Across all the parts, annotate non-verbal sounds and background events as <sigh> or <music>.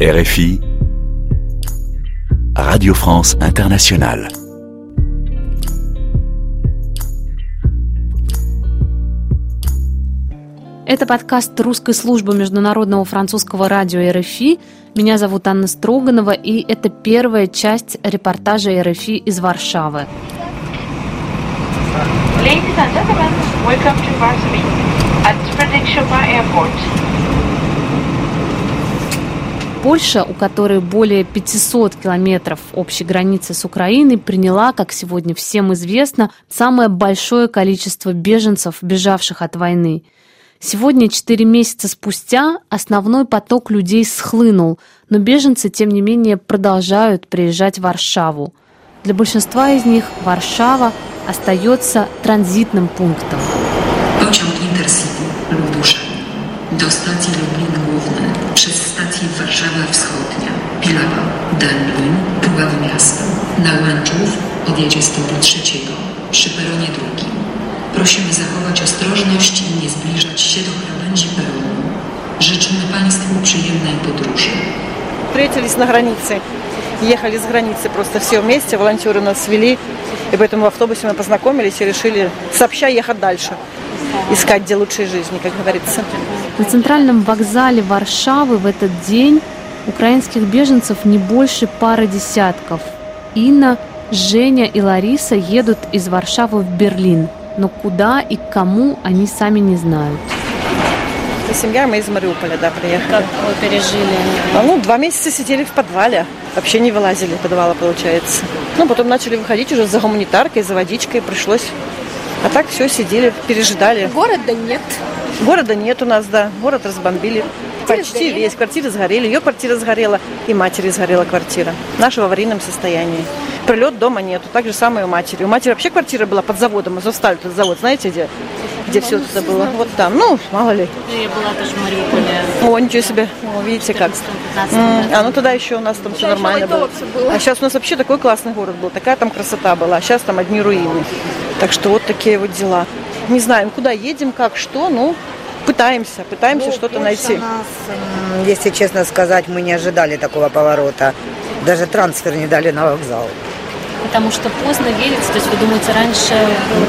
RFI, Radio France Internationale. Это подкаст русской службы международного французского радио РФИ. Меня зовут Анна Строганова, и это первая часть репортажа РФИ из Варшавы. Ladies and gentlemen, welcome to Varsovie at Airport. Польша, у которой более 500 километров общей границы с Украиной, приняла, как сегодня всем известно, самое большое количество беженцев, бежавших от войны – Сегодня, четыре месяца спустя, основной поток людей схлынул, но беженцы, тем не менее, продолжают приезжать в Варшаву. Для большинства из них Варшава остается транзитным пунктом. Pociąg Intercity Lubusze do stacji Lublin Główny przez stację Warszawa Wschodnia, Pilawa, Dęblin, Puławy Miasto, na Łęczów odjedzie z toru trzeciego przy peronie drugim. Prosimy zachować ostrożność i nie zbliżać się do krawędzi peronu. Życzymy Państwu przyjemnej podróży. Встретились на границе. Ехали с границы просто все вместе, волонтеры нас свели. И поэтому в автобусе мы познакомились и решили сообща ехать дальше. Искать где лучшей жизни, как говорится. На центральном вокзале Варшавы в этот день украинских беженцев не больше пары десятков. Инна, Женя и Лариса едут из Варшавы в Берлин – но куда и к кому они сами не знают. И семья мы из Мариуполя, да, приехали. Как вы пережили? А, ну, два месяца сидели в подвале. Вообще не вылазили из подвала, получается. Ну, потом начали выходить уже за гуманитаркой, за водичкой пришлось. А так все, сидели, пережидали. Города нет. Города нет у нас, да. Город разбомбили. Почти весь. Квартиры сгорели. Ее квартира сгорела. И матери сгорела квартира. Наша в аварийном состоянии. Прилет дома нету. Так же самое у матери. У матери вообще квартира была под заводом. Азовсталь этот завод, знаете где? Где все это было? Вот там. Ну, мало ли. Я была тоже в Мариуполе. О, ничего себе. О, видите как. А ну тогда еще у нас там все нормально было. А сейчас у нас вообще такой классный город был. Такая там красота была. А сейчас там одни руины. Так что вот такие вот дела. Не знаем, куда едем, как, что, ну, пытаемся, пытаемся что-то найти. Нас, если честно сказать, мы не ожидали такого поворота. Даже трансфер не дали на вокзал. Потому что поздно верится, то есть вы думаете, раньше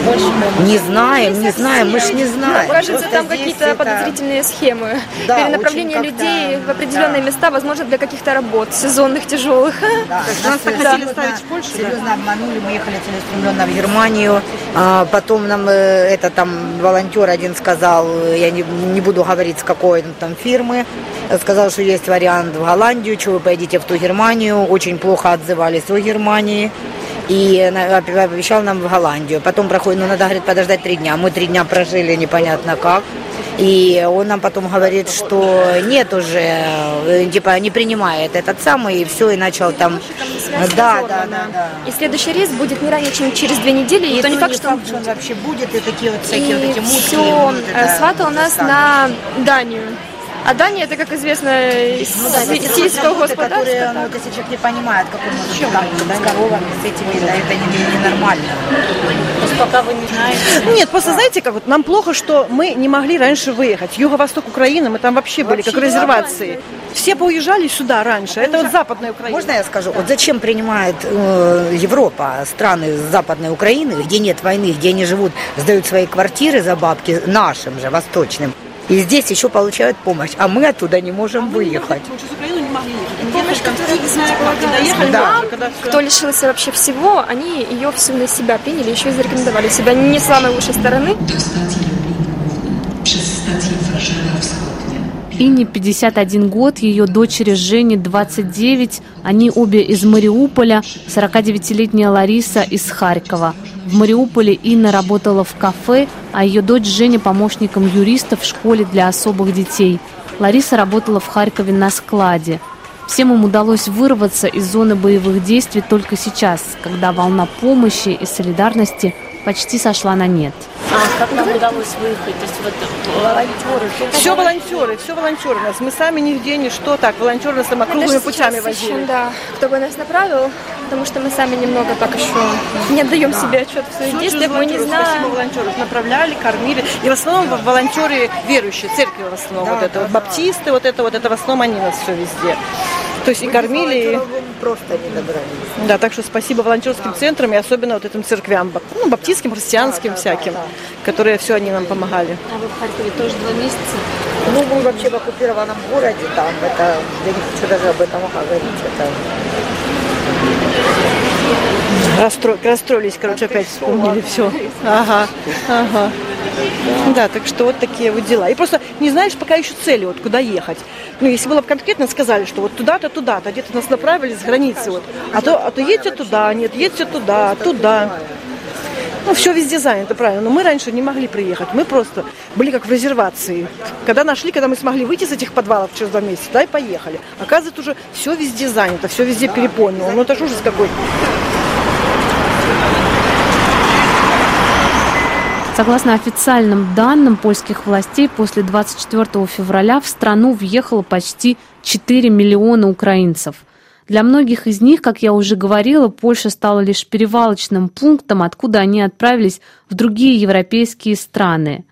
больше было? Не знаем, не знаем, мы ж не знаем. Кажется, Просто там какие-то это- подозрительные схемы. Да, Перенаправление людей в определенные да. места, возможно, для каких-то работ, сезонных, тяжелых. Да, <laughs> Нас так хотели ставить в Польшу, да? Серьезно обманули, мы ехали целеустремленно в Германию. А, потом нам э, это там волонтер один сказал, э, я не, не буду говорить с какой там фирмы, сказал, что есть вариант в Голландию, что вы поедете в ту Германию. Очень плохо отзывались о Германии. И обещал нам в Голландию. Потом проходит, ну надо, говорит, подождать три дня. Мы три дня прожили непонятно как. И он нам потом говорит, что нет уже, э, типа не принимает этот самый, и все, и начал там... Да, да, да, да. И следующий рейс будет не ранее, чем через две недели. И, И то не то факт, не что он факт, что он вообще будет, и такие вот всякие вот И эти мутки. все вот это сватал нас на Данию. А Дания, это, как известно, из Ну да, сельского которые, ну, если человек не понимает, как он может там, с коровами, с этими, да, это не- ненормально. То есть пока вы не знаете. Нет, просто знаете, как вот нам плохо, что мы не могли раньше выехать. Юго-восток Украины, мы там вообще были, как резервации. Все поуезжали сюда раньше. Это вот западная Украина. Можно я скажу? Вот зачем принимает э, Европа страны Западной Украины, где нет войны, где они живут, сдают свои квартиры за бабки нашим же, восточным, и здесь еще получают помощь, а мы оттуда не можем выехать. Мы через Украину не могли ехать. Помощь, которая, не знаю, когда доехали, Да. мы, когда всё- Кто лишился вообще всего, они ее всю на себя приняли, еще и зарекомендовали себя не с самой лучшей стороны. Инне 51 год, ее дочери Жене 29, они обе из Мариуполя, 49-летняя Лариса из Харькова. В Мариуполе Инна работала в кафе, а ее дочь Женя помощником юриста в школе для особых детей. Лариса работала в Харькове на складе. Всем им удалось вырваться из зоны боевых действий только сейчас, когда волна помощи и солидарности почти сошла на нет. А как нам удалось выехать? То есть вот Все волонтеры, все волонтеры у нас. Мы сами нигде, ни что так. Волонтеры нас там округлыми путями возили. ищем, да, кто бы нас направил, потому что мы сами немного так еще не отдаем себе отчет в своих действиях, мы не знаем. Спасибо волонтеров. Направляли, кормили. И в основном волонтеры верующие, церкви в основном. Да, вот это да, вот да. баптисты, вот это вот, это в основном они нас все везде. То есть и кормили, и... Просто не добрались. Да, так что спасибо волонтерским центрам и особенно вот этим церквям, ну, баптистским, христианским всяким, которые все они нам помогали. А вы в Харькове тоже два месяца? Ну, мы вообще в оккупированном городе, там, это, я не хочу даже об этом говорить, это... Расстро... Расстроились, короче, опять вспомнили все. Ага, ага. Да, так что вот такие вот дела. И просто не знаешь пока еще цели, вот куда ехать. Ну, если было бы конкретно сказали, что вот туда-то, туда-то, где-то нас направили с границы, вот. А то, а то едьте туда, нет, едьте туда, туда. Ну, все везде занято, правильно. Но мы раньше не могли приехать. Мы просто были как в резервации. Когда нашли, когда мы смогли выйти с этих подвалов через два месяца, да, и поехали. Оказывается, уже все везде занято, все везде переполнено. Ну, это ж ужас какой-то. Согласно официальным данным польских властей, после 24 февраля в страну въехало почти 4 миллиона украинцев. Для многих из них, как я уже говорила, Польша стала лишь перевалочным пунктом, откуда они отправились в другие европейские страны.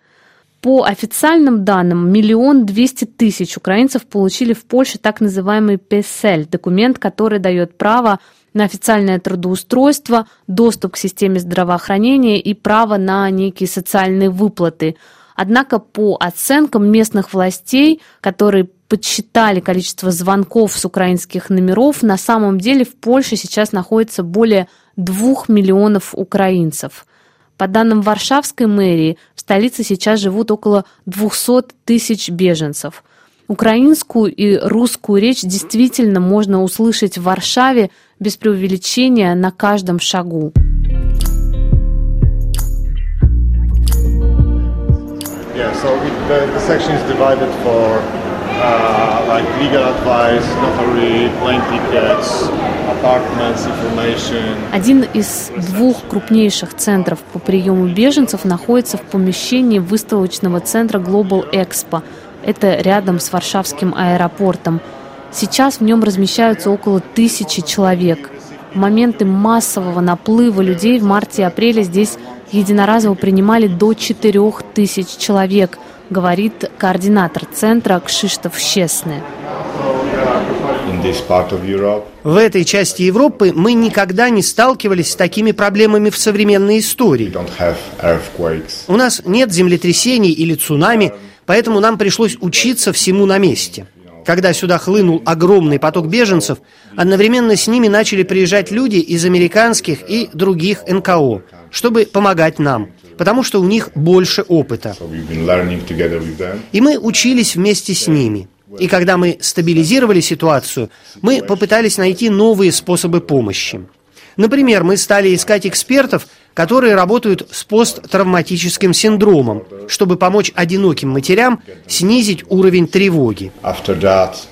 По официальным данным, миллион двести тысяч украинцев получили в Польше так называемый ПСЛ, документ, который дает право на официальное трудоустройство, доступ к системе здравоохранения и право на некие социальные выплаты. Однако по оценкам местных властей, которые подсчитали количество звонков с украинских номеров, на самом деле в Польше сейчас находится более двух миллионов украинцев. По данным Варшавской мэрии, в столице сейчас живут около 200 тысяч беженцев. Украинскую и русскую речь действительно можно услышать в Варшаве без преувеличения на каждом шагу. Yeah, so it, the, the section is divided for uh, like legal advice, notary, plane tickets, apartments, information. Один из двух крупнейших центров по приему беженцев находится в помещении выставочного центра Global Expo. Это рядом с Варшавским аэропортом. Сейчас в нем размещаются около тысячи человек. В моменты массового наплыва людей в марте и апреле здесь единоразово принимали до 4 тысяч человек, говорит координатор центра Кшиштоф Щесны. В этой части Европы мы никогда не сталкивались с такими проблемами в современной истории. У нас нет землетрясений или цунами, поэтому нам пришлось учиться всему на месте. Когда сюда хлынул огромный поток беженцев, одновременно с ними начали приезжать люди из американских и других НКО, чтобы помогать нам, потому что у них больше опыта. И мы учились вместе с ними. И когда мы стабилизировали ситуацию, мы попытались найти новые способы помощи. Например, мы стали искать экспертов, которые работают с посттравматическим синдромом, чтобы помочь одиноким матерям снизить уровень тревоги.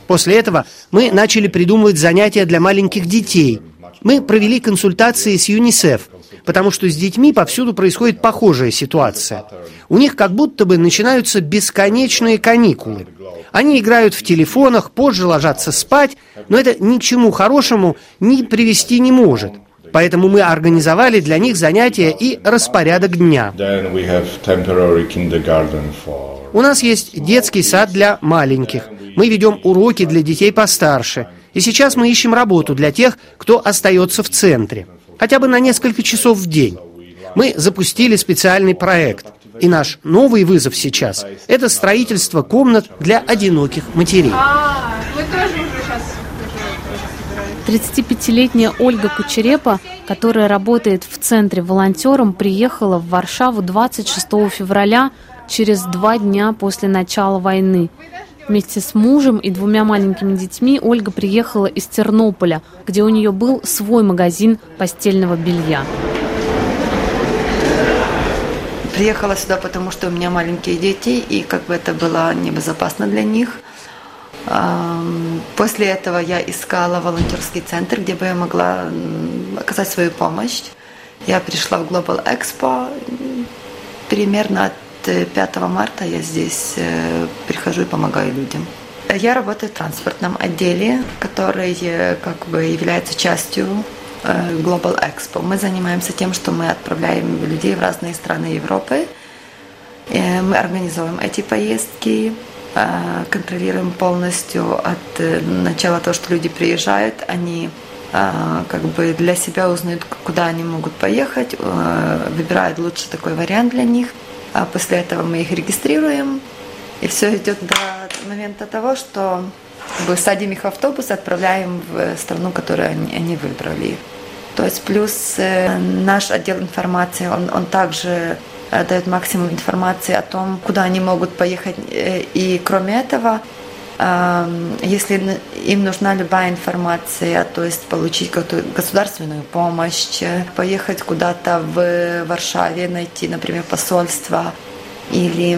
После этого мы начали придумывать занятия для маленьких детей. Мы провели консультации с ЮНИСЕФ, потому что с детьми повсюду происходит похожая ситуация. У них как будто бы начинаются бесконечные каникулы. Они играют в телефонах, позже ложатся спать, но это ни к чему хорошему не привести не может. Поэтому мы организовали для них занятия и распорядок дня. У нас есть детский сад для маленьких. Мы ведем уроки для детей постарше. И сейчас мы ищем работу для тех, кто остается в центре. Хотя бы на несколько часов в день. Мы запустили специальный проект. И наш новый вызов сейчас – это строительство комнат для одиноких матерей. 35-летняя Ольга Кучерепа, которая работает в центре волонтером, приехала в Варшаву 26 февраля, через два дня после начала войны. Вместе с мужем и двумя маленькими детьми Ольга приехала из Тернополя, где у нее был свой магазин постельного белья. Приехала сюда, потому что у меня маленькие дети, и как бы это было небезопасно для них. После этого я искала волонтерский центр, где бы я могла оказать свою помощь. Я пришла в Global Expo. Примерно от э, 5 марта я здесь э, прихожу и помогаю людям. Я работаю в транспортном отделе, который э, как бы является частью э, Global Expo. Мы занимаемся тем, что мы отправляем людей в разные страны Европы. Э, Мы организуем эти поездки. Э, контролируем полностью от э, начала того, что люди приезжают, они э, как бы для себя узнают, куда они могут поехать, выбирают лучший такой вариант для них. А после этого мы их регистрируем, и все идет до момента того, что садим их в автобус, отправляем в страну, которую они, они выбрали. То есть плюс наш отдел информации, он, он также э, дает максимум информации о том, куда они могут поехать. Э, и кроме этого, эм, если им нужна любая информация, то есть получить какую-то государственную помощь, поехать куда-то в Варшаве, найти, например, посольство, или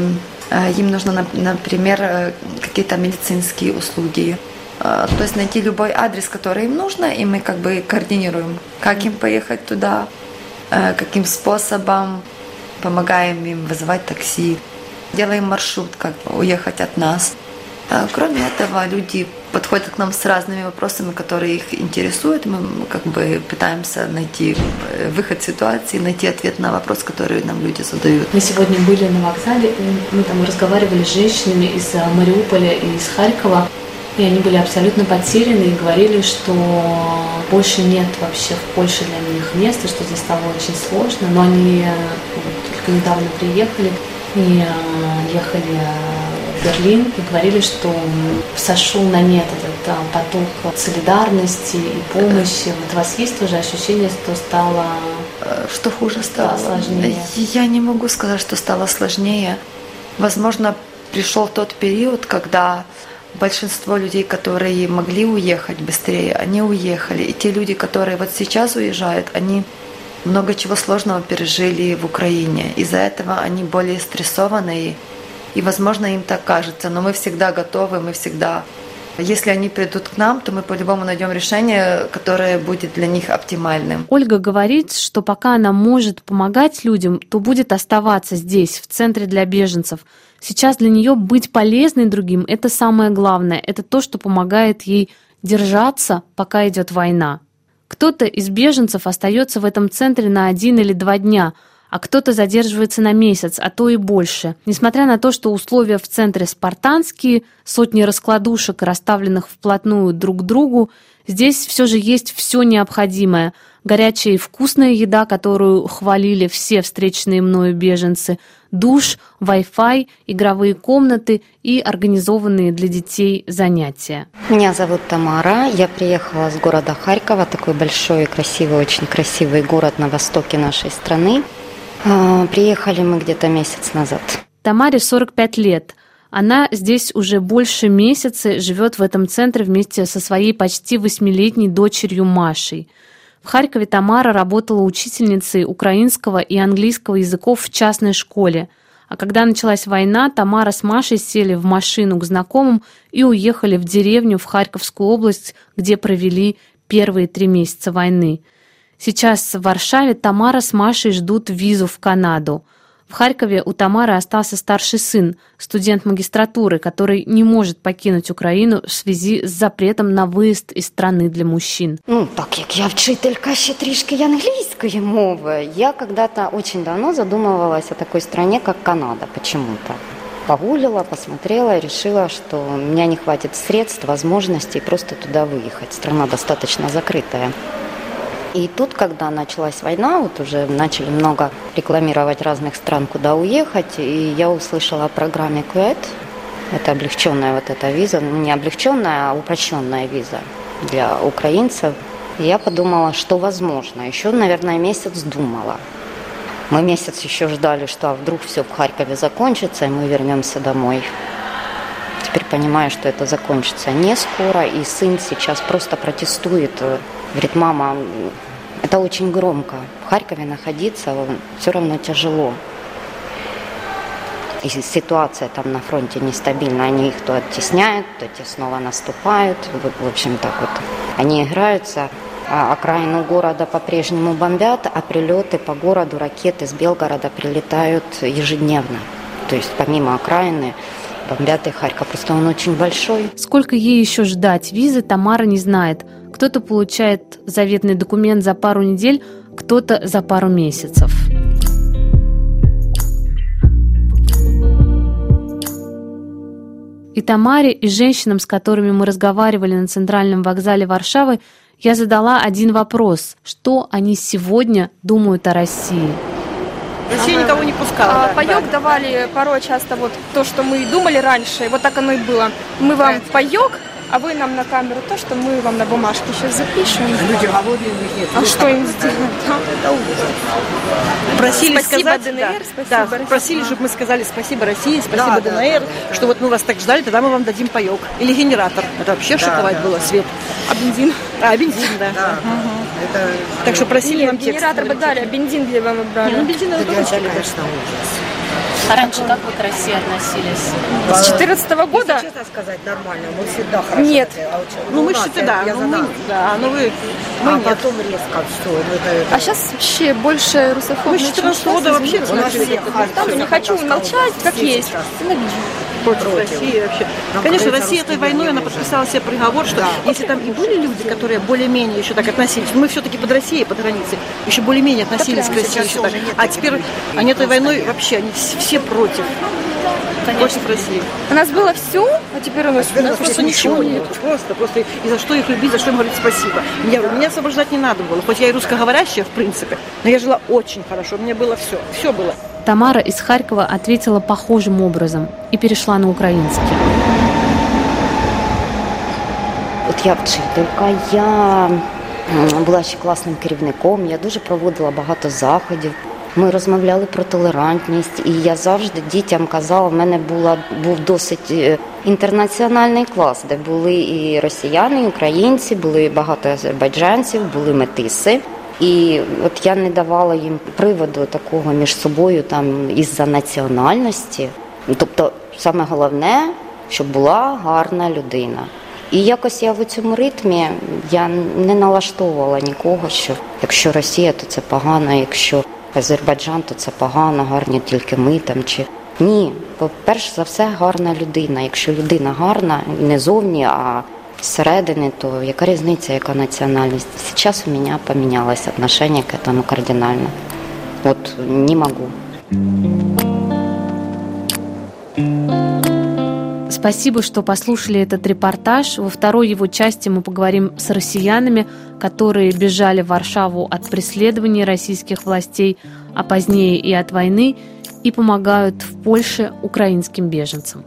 им нужно, например, какие-то медицинские услуги, то есть найти любой адрес, который им нужно, и мы как бы координируем, как им поехать туда, э, каким способом, помогаем им вызывать такси, делаем маршрут, как уехать от нас. А, кроме этого, люди подходят к нам с разными вопросами, которые их интересуют. Мы как бы пытаемся найти э, выход ситуации, найти ответ на вопрос, который нам люди задают. Мы сегодня были на вокзале, и мы там разговаривали с женщинами из э, Мариуполя и из Харькова. И они были абсолютно потеряны и говорили, что больше нет вообще в Польше для них места, что здесь стало очень сложно. Но они э, только недавно приехали и э, ехали в Берлин и говорили, что сошел на нет этот э, поток солидарности и помощи. Вот у вас есть тоже ощущение, что стало что хуже стало? сложнее? Я не могу сказать, что стало сложнее. Возможно, пришел тот период, когда большинство людей, которые могли уехать быстрее, они уехали. И те люди, которые вот сейчас уезжают, они много чего сложного пережили в Украине. Из-за этого они более стрессованные. И, возможно, им так кажется, но мы всегда готовы, мы всегда если они придут к нам, то мы по-любому найдем решение, которое будет для них оптимальным. Ольга говорит, что пока она может помогать людям, то будет оставаться здесь, в центре для беженцев. Сейчас для нее быть полезной другим – это самое главное. Это то, что помогает ей держаться, пока идет война. Кто-то из беженцев остается в этом центре на один или два дня – а кто-то задерживается на месяц, а то и больше. Несмотря на то, что условия в центре спартанские, сотни раскладушек, расставленных вплотную друг к другу, здесь все же есть все необходимое. Горячая и вкусная еда, которую хвалили все встреченные мною беженцы, душ, Wi-Fi, игровые комнаты и организованные для детей занятия. Меня зовут Тамара, я приехала с города Харькова, такой большой, красивый, очень красивый город на востоке нашей страны. А, приехали мы где-то месяц назад. Тамаре 45 лет. Она здесь уже больше месяца живет в этом центре вместе со своей почти восьмилетней дочерью Машей. В Харькове Тамара работала учительницей украинского и английского языков в частной школе. А когда началась война, Тамара с Машей сели в машину к знакомым и уехали в деревню в Харьковскую область, где провели первые три месяца войны – Сейчас в Варшаве Тамара с Машей ждут визу в Канаду. В Харькове у Тамары остался старший сын, студент магистратуры, который не может покинуть Украину в связи з запретом на виїзд із страны для мужчин. Ну, так як я вчителька ще трішки англійської мови, я когда-то очень давно задумывалась о такой стране, как Канада, почему-то. Погуглила, посмотрела и решила, что у меня не хватит средств, возможностей просто туда выехать. Страна достаточно закрытая. И тут, когда началась война, вот уже начали много рекламировать разных стран, куда уехать, и я услышала о программе QET. Это облегченная вот эта виза, ну не облегченная, а упрощенная виза для украинцев. Я подумала, что возможно. Еще, наверное, месяц думала. Мы месяц еще ждали, что а вдруг все в Харькове закончится, и мы вернемся домой. Теперь понимаю, что это закончится не скоро, и сын сейчас просто протестует Говорит, мама, это очень громко. В Харькове находиться все равно тяжело. И ситуация там на фронте нестабильна. Они их то оттесняют, то те снова наступают. В общем, так вот. Они играются. А окраину города по-прежнему бомбят, а прилеты по городу, ракеты с Белгорода прилетают ежедневно. То есть помимо окраины бомбят и Харьков. Просто он очень большой. Сколько ей еще ждать визы, Тамара не знает – кто-то получает заветный документ за пару недель, кто-то за пару месяцев. И Тамаре, и женщинам, с которыми мы разговаривали на центральном вокзале Варшавы, я задала один вопрос. Что они сегодня думают о России? Россия никого не пускала. А, да, паёк да. давали порой часто вот то, что мы думали раньше, вот так оно и было. Мы вам паёк, а вы нам на камеру то, что мы вам на бумажке сейчас запишем. Люди голодные, у них нет. А что им сделать? да? Это ужас. Просили Спасибо, сказать, ДНР, да, спасибо, да, Россия. просили, чтобы мы сказали спасибо России, спасибо Да, ДНР, да, что вот мы вас так ждали, тогда мы вам дадим паек. Или генератор. Это вообще шоковать да. было, свет. А бензин? А, бензин, да. Это Так что просили Нет, нам текст. генератор бы дали, а бензин где вам Не, брали? ну бензин надо это, дали. конечно, ужас. А раньше как вы к России относились? С 14 года? Если честно сказать, нормально. Мы всегда хорошо. Нет. так, а вот что, Ну, мы у нас, считаем, да, я ну, мы, да, ну вы, мы а нет. потом резко все. Ну, это, это... А сейчас вообще больше русофобно, Мы с чем 14 сейчас, года вообще. У нас всех. Там не хочу молчать, как есть. Ненавижу. Против против. России вообще. Нам Конечно, Россия этой войной, она подписала себе приговор, что если там и были люди, которые более-менее еще так относились, мы все-таки под Россией, под границей, еще более-менее относились к прям России еще так. нет А теперь людей. они этой войной нет. вообще, они вс- все против. Против России. У нас было все, а теперь у нас У нас просто ничего нет. Просто, просто. И за что их любить, за что им говорить спасибо. Меня, меня освобождать не надо было. Хоть я и русскоговорящая, в принципе, но я жила очень хорошо. Мне было все. Все было. Тамара из Харькова ответила похожим образом и перешла на украинский. От я вчителька, я була ще класним керівником, я дуже проводила багато заходів. Ми розмовляли про толерантність, і я завжди дітям казала, в мене була, був досить е, інтернаціональний клас, де були і росіяни, і українці, були багато азербайджанців, були метиси. І от я не давала їм приводу такого між собою там із-за національності. Тобто, саме головне, щоб була гарна людина. І якось я в цьому ритмі я не налаштовувала нікого, що якщо Росія, то це погано, якщо Азербайджан, то це погано, гарні тільки ми там чи ні. Перш за все гарна людина. Якщо людина гарна, не зовні, а зсередини, то яка різниця, яка національність? Зараз у мене помінялось отношение к этому кардинально. От не могу. Спасибо, что послушали этот репортаж. Во второй его части мы поговорим с россиянами, которые бежали в Варшаву от преследований российских властей, а позднее и от войны, и помогают в Польше украинским беженцам.